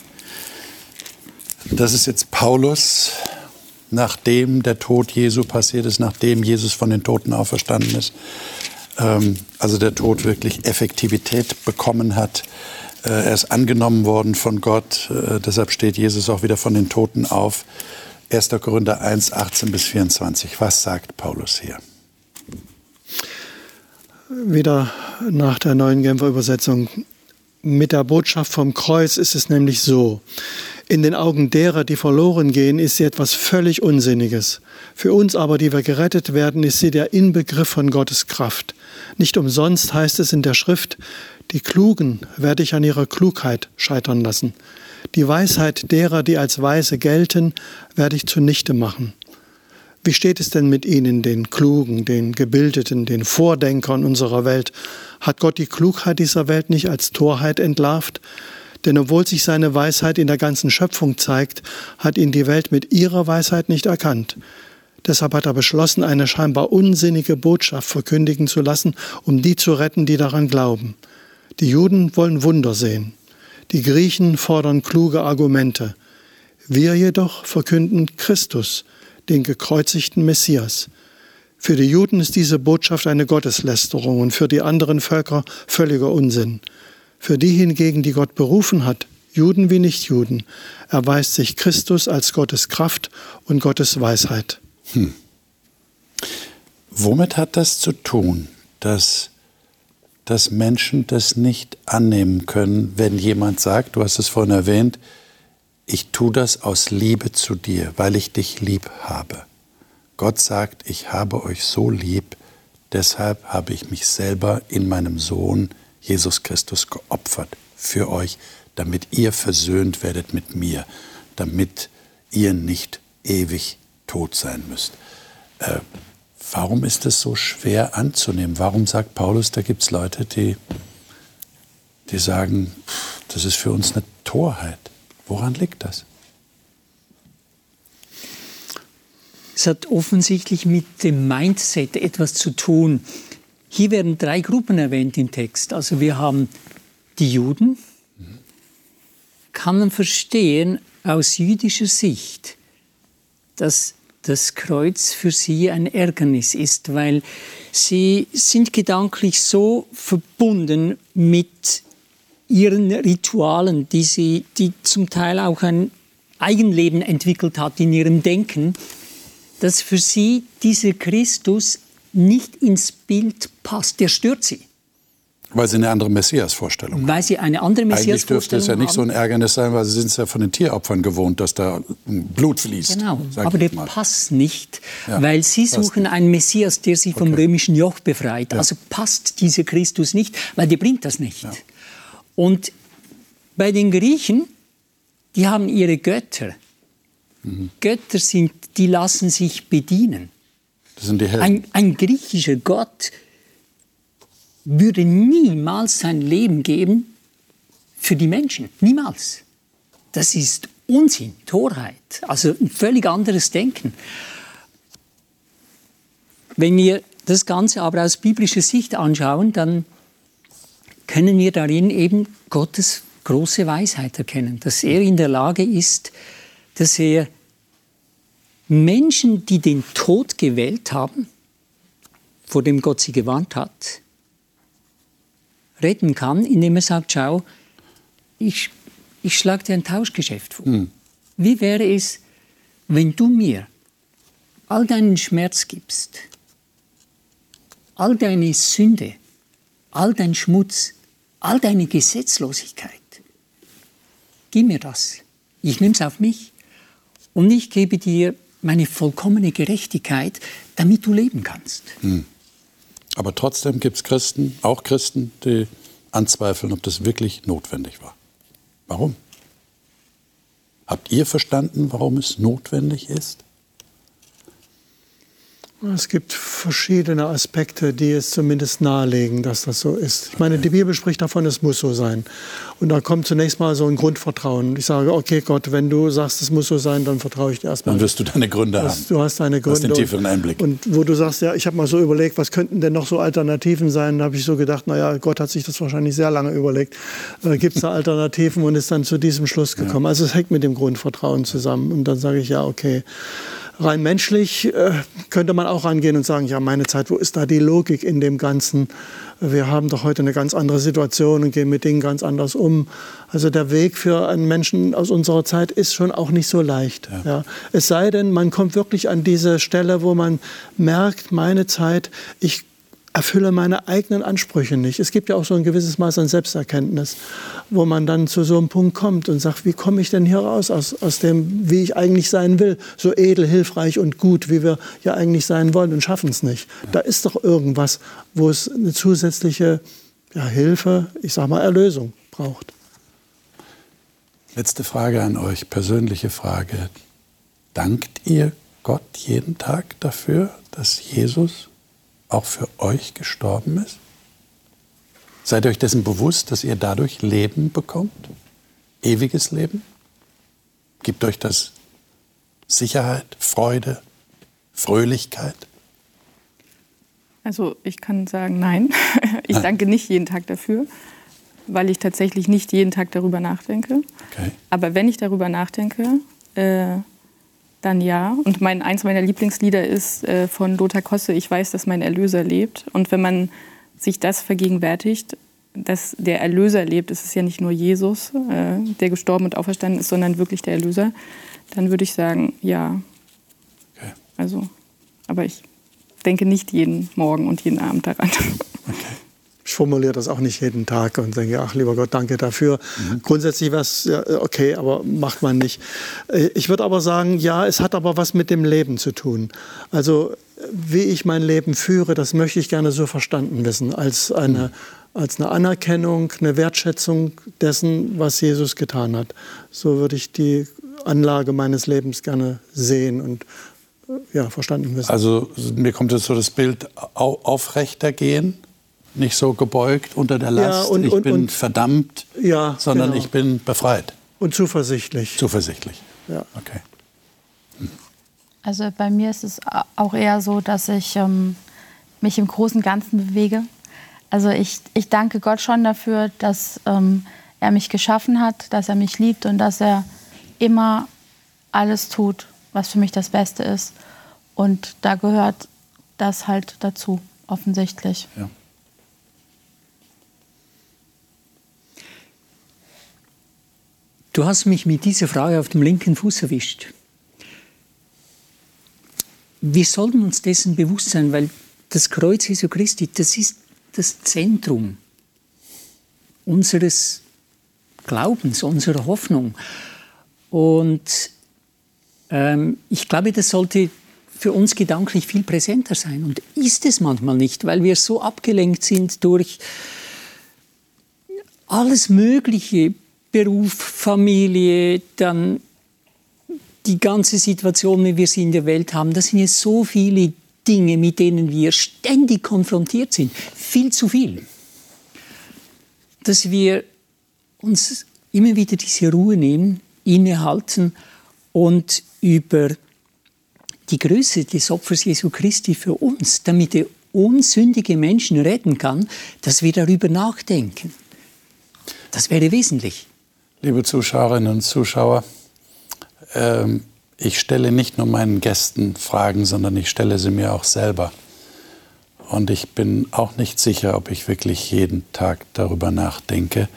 A: Das ist jetzt Paulus, nachdem der Tod Jesu passiert ist, nachdem Jesus von den Toten auferstanden ist. Ähm, also der Tod wirklich Effektivität bekommen hat. Äh, er ist angenommen worden von Gott. Äh, deshalb steht Jesus auch wieder von den Toten auf. 1. Korinther 1, 18 bis 24. Was sagt Paulus hier?
C: Wieder nach der neuen Genfer Übersetzung. Mit der Botschaft vom Kreuz ist es nämlich so. In den Augen derer, die verloren gehen, ist sie etwas völlig Unsinniges. Für uns aber, die wir gerettet werden, ist sie der Inbegriff von Gottes Kraft. Nicht umsonst heißt es in der Schrift, die Klugen werde ich an ihrer Klugheit scheitern lassen. Die Weisheit derer, die als weise gelten, werde ich zunichte machen. Wie steht es denn mit ihnen, den Klugen, den Gebildeten, den Vordenkern unserer Welt? Hat Gott die Klugheit dieser Welt nicht als Torheit entlarvt? Denn obwohl sich seine Weisheit in der ganzen Schöpfung zeigt, hat ihn die Welt mit ihrer Weisheit nicht erkannt. Deshalb hat er beschlossen, eine scheinbar unsinnige Botschaft verkündigen zu lassen, um die zu retten, die daran glauben. Die Juden wollen Wunder sehen. Die Griechen fordern kluge Argumente. Wir jedoch verkünden Christus, den gekreuzigten Messias. Für die Juden ist diese Botschaft eine Gotteslästerung und für die anderen Völker völliger Unsinn. Für die hingegen, die Gott berufen hat, Juden wie Nichtjuden, erweist sich Christus als Gottes Kraft und Gottes Weisheit. Hm.
A: Womit hat das zu tun, dass dass Menschen das nicht annehmen können, wenn jemand sagt, du hast es vorhin erwähnt, ich tue das aus Liebe zu dir, weil ich dich lieb habe. Gott sagt, ich habe euch so lieb, deshalb habe ich mich selber in meinem Sohn Jesus Christus geopfert für euch, damit ihr versöhnt werdet mit mir, damit ihr nicht ewig tot sein müsst. Äh, warum ist es so schwer anzunehmen? Warum sagt Paulus, da gibt es Leute, die, die sagen, das ist für uns eine Torheit? Woran liegt das?
D: Es hat offensichtlich mit dem Mindset etwas zu tun. Hier werden drei Gruppen erwähnt im Text. Also wir haben die Juden, kann man verstehen aus jüdischer Sicht, dass das Kreuz für sie ein Ärgernis ist, weil sie sind gedanklich so verbunden mit ihren Ritualen, die sie, die zum Teil auch ein Eigenleben entwickelt hat in ihrem Denken, dass für sie dieser Christus nicht ins Bild passt. Der stört sie.
A: Weil sie eine andere Messias-Vorstellung haben.
D: Weil sie eine andere
A: Eigentlich dürfte
D: Messias-Vorstellung
A: es ja nicht so
D: haben.
A: ein Ärgernis sein, weil sie sind es ja von den Tieropfern gewohnt, dass da Blut fließt.
D: Genau, aber der
A: mal.
D: passt nicht,
A: Ja,
D: weil sie suchen einen Messias, der sie vom
A: Okay.
D: römischen Joch befreit.
A: Ja.
D: Also passt dieser Christus nicht, weil der bringt das nicht. Und bei den Griechen, die haben ihre Götter.
A: Mhm.
D: Götter sind, die lassen sich bedienen.
A: Das sind die.
D: Ein, ein griechischer Gott würde niemals sein Leben geben für die Menschen. Niemals. Das ist Unsinn, Torheit. Also ein völlig anderes Denken. Wenn wir das Ganze aber aus biblischer Sicht anschauen, dann können wir darin eben Gottes große Weisheit erkennen, dass er in der Lage ist, dass er Menschen, die den Tod gewählt haben, vor dem Gott sie gewarnt hat, retten kann, indem er sagt, schau, ich, ich schlage dir ein Tauschgeschäft vor. Wie wäre es, wenn du mir all deinen Schmerz gibst, all deine Sünde, all dein Schmutz, all deine Gesetzlosigkeit. Gib mir das. Ich nehme es auf mich und ich gebe dir meine vollkommene Gerechtigkeit, damit du leben kannst.
A: Aber trotzdem gibt es Christen, auch Christen, die anzweifeln, ob das wirklich notwendig war. Warum? Habt ihr verstanden, warum es notwendig ist?
C: Es gibt verschiedene Aspekte, die es zumindest nahelegen, dass das so ist. Ich meine, die Bibel spricht davon, es muss so sein. Und da kommt zunächst mal so ein Grundvertrauen. Ich sage, okay Gott, wenn du sagst, es muss so sein, dann vertraue ich dir erstmal.
A: Dann wirst du deine Gründe haben.
C: Du hast deine
A: Du hast
C: Gründe.
A: den tieferen Einblick.
C: Und wo du sagst, ja, ich habe mal so überlegt, was könnten denn noch so Alternativen sein, da habe ich so gedacht, naja, Gott hat sich das wahrscheinlich sehr lange überlegt. Äh, Gibt es da Alternativen und ist dann zu diesem Schluss gekommen. Also es hängt mit dem Grundvertrauen zusammen. Und dann sage ich, ja, okay. Rein menschlich äh, könnte man auch rangehen und sagen, ja, meine Zeit, wo ist da die Logik in dem Ganzen? Wir haben doch heute eine ganz andere Situation und gehen mit Dingen ganz anders um. Also der Weg für einen Menschen aus unserer Zeit ist schon auch nicht so leicht. Ja. Es sei denn, man kommt wirklich an diese Stelle, wo man merkt, meine Zeit, ich erfülle meine eigenen Ansprüche nicht. Es gibt ja auch so ein gewisses Maß an Selbsterkenntnis, wo man dann zu so einem Punkt kommt und sagt, wie komme ich denn hier raus aus, aus dem, wie ich eigentlich sein will, so edel, hilfreich und gut, wie wir ja eigentlich sein wollen und schaffen es nicht. Da ist doch irgendwas, wo es eine zusätzliche ja, Hilfe, ich sage mal Erlösung braucht.
A: Letzte Frage an euch, persönliche Frage. Dankt ihr Gott jeden Tag dafür, dass Jesus auch für euch gestorben ist? Seid ihr euch dessen bewusst, dass ihr dadurch Leben bekommt? Ewiges Leben? Gibt euch das Sicherheit, Freude, Fröhlichkeit?
E: Also ich kann sagen, nein. Ich
A: Nein.
E: danke nicht jeden Tag dafür, weil ich tatsächlich nicht jeden Tag darüber nachdenke.
A: Okay.
E: Aber wenn ich darüber nachdenke, äh, dann ja. Und mein, eins meiner Lieblingslieder ist äh, von Lothar Kosse, Ich weiß, dass mein Erlöser lebt. Und wenn man sich das vergegenwärtigt, dass der Erlöser lebt, ist es ja nicht nur Jesus, äh, der gestorben und auferstanden ist, sondern wirklich der Erlöser, dann würde ich sagen, ja.
A: Okay.
E: Also, aber ich denke nicht jeden Morgen und jeden Abend daran.
C: Ich formuliere das auch nicht jeden Tag und denke, ach lieber Gott, danke dafür. Mhm. Grundsätzlich wäre es ja, okay, aber macht man nicht. Äh, ich würde aber sagen, ja, es hat aber was mit dem Leben zu tun. Also wie ich mein Leben führe, das möchte ich gerne so verstanden wissen, als eine, als eine Anerkennung, eine Wertschätzung dessen, was Jesus getan hat. So würde ich die Anlage meines Lebens gerne sehen und ja, verstanden wissen.
A: Also mir kommt jetzt so das Bild aufrechter gehen, nicht so gebeugt unter der Last. Ja, und, ich und, bin und, verdammt, ja, sondern genau. ich bin befreit.
C: Und zuversichtlich.
A: Zuversichtlich. Ja. Okay.
B: Also bei mir ist es auch eher so, dass ich ähm, mich im großen Ganzen bewege. Also ich, ich danke Gott schon dafür, dass ähm, er mich geschaffen hat, dass er mich liebt und dass er immer alles tut, was für mich das Beste ist. Und da gehört das halt dazu, offensichtlich. Ja.
D: Du hast mich mit dieser Frage auf dem linken Fuß erwischt. Wir sollten uns dessen bewusst sein, weil das Kreuz Jesu Christi, das ist das Zentrum unseres Glaubens, unserer Hoffnung. Und ähm, ich glaube, das sollte für uns gedanklich viel präsenter sein. Und ist es manchmal nicht, weil wir so abgelenkt sind durch alles Mögliche, Beruf, Familie, dann die ganze Situation, wie wir sie in der Welt haben. Das sind jetzt so viele Dinge, mit denen wir ständig konfrontiert sind. Viel zu viel. Dass wir uns immer wieder diese Ruhe nehmen, innehalten und über die Größe des Opfers Jesu Christi für uns, damit er unsündige Menschen retten kann, dass wir darüber nachdenken. Das wäre wesentlich.
A: Liebe Zuschauerinnen und Zuschauer, ähm, ich stelle nicht nur meinen Gästen Fragen, sondern ich stelle sie mir auch selber. Und ich bin auch nicht sicher, ob ich wirklich jeden Tag darüber nachdenke.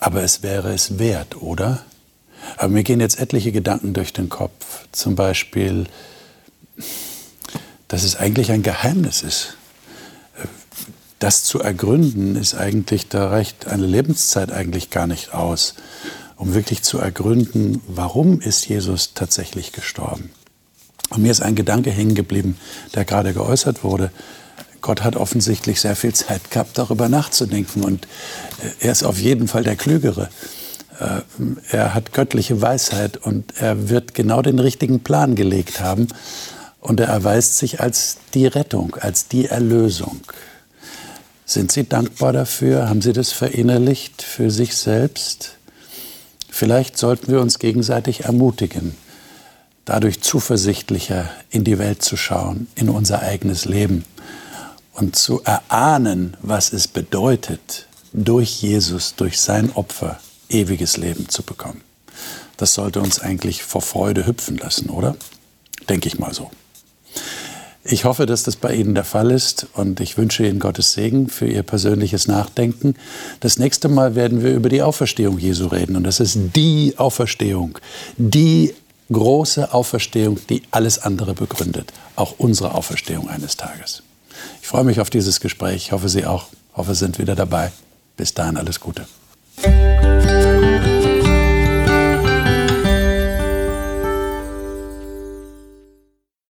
A: Aber es wäre es wert, oder? Aber mir gehen jetzt etliche Gedanken durch den Kopf. Zum Beispiel, dass es eigentlich ein Geheimnis ist. Das zu ergründen ist eigentlich, da reicht eine Lebenszeit eigentlich gar nicht aus, um wirklich zu ergründen, warum ist Jesus tatsächlich gestorben. Und mir ist ein Gedanke hängen geblieben, der gerade geäußert wurde. Gott hat offensichtlich sehr viel Zeit gehabt, darüber nachzudenken. Und er ist auf jeden Fall der Klügere. Äh, er hat göttliche Weisheit und er wird genau den richtigen Plan gelegt haben. Und er erweist sich als die Rettung, als die Erlösung. Sind Sie dankbar dafür? Haben Sie das verinnerlicht für sich selbst? Vielleicht sollten wir uns gegenseitig ermutigen, dadurch zuversichtlicher in die Welt zu schauen, in unser eigenes Leben und zu erahnen, was es bedeutet, durch Jesus, durch sein Opfer ewiges Leben zu bekommen. Das sollte uns eigentlich vor Freude hüpfen lassen, oder? Denke ich mal so. Ich hoffe, dass das bei Ihnen der Fall ist und ich wünsche Ihnen Gottes Segen für Ihr persönliches Nachdenken. Das nächste Mal werden wir über die Auferstehung Jesu reden und das ist die Auferstehung, die große Auferstehung, die alles andere begründet, auch unsere Auferstehung eines Tages. Ich freue mich auf dieses Gespräch, ich hoffe Sie auch, ich hoffe, Sie sind wieder dabei. Bis dahin alles Gute.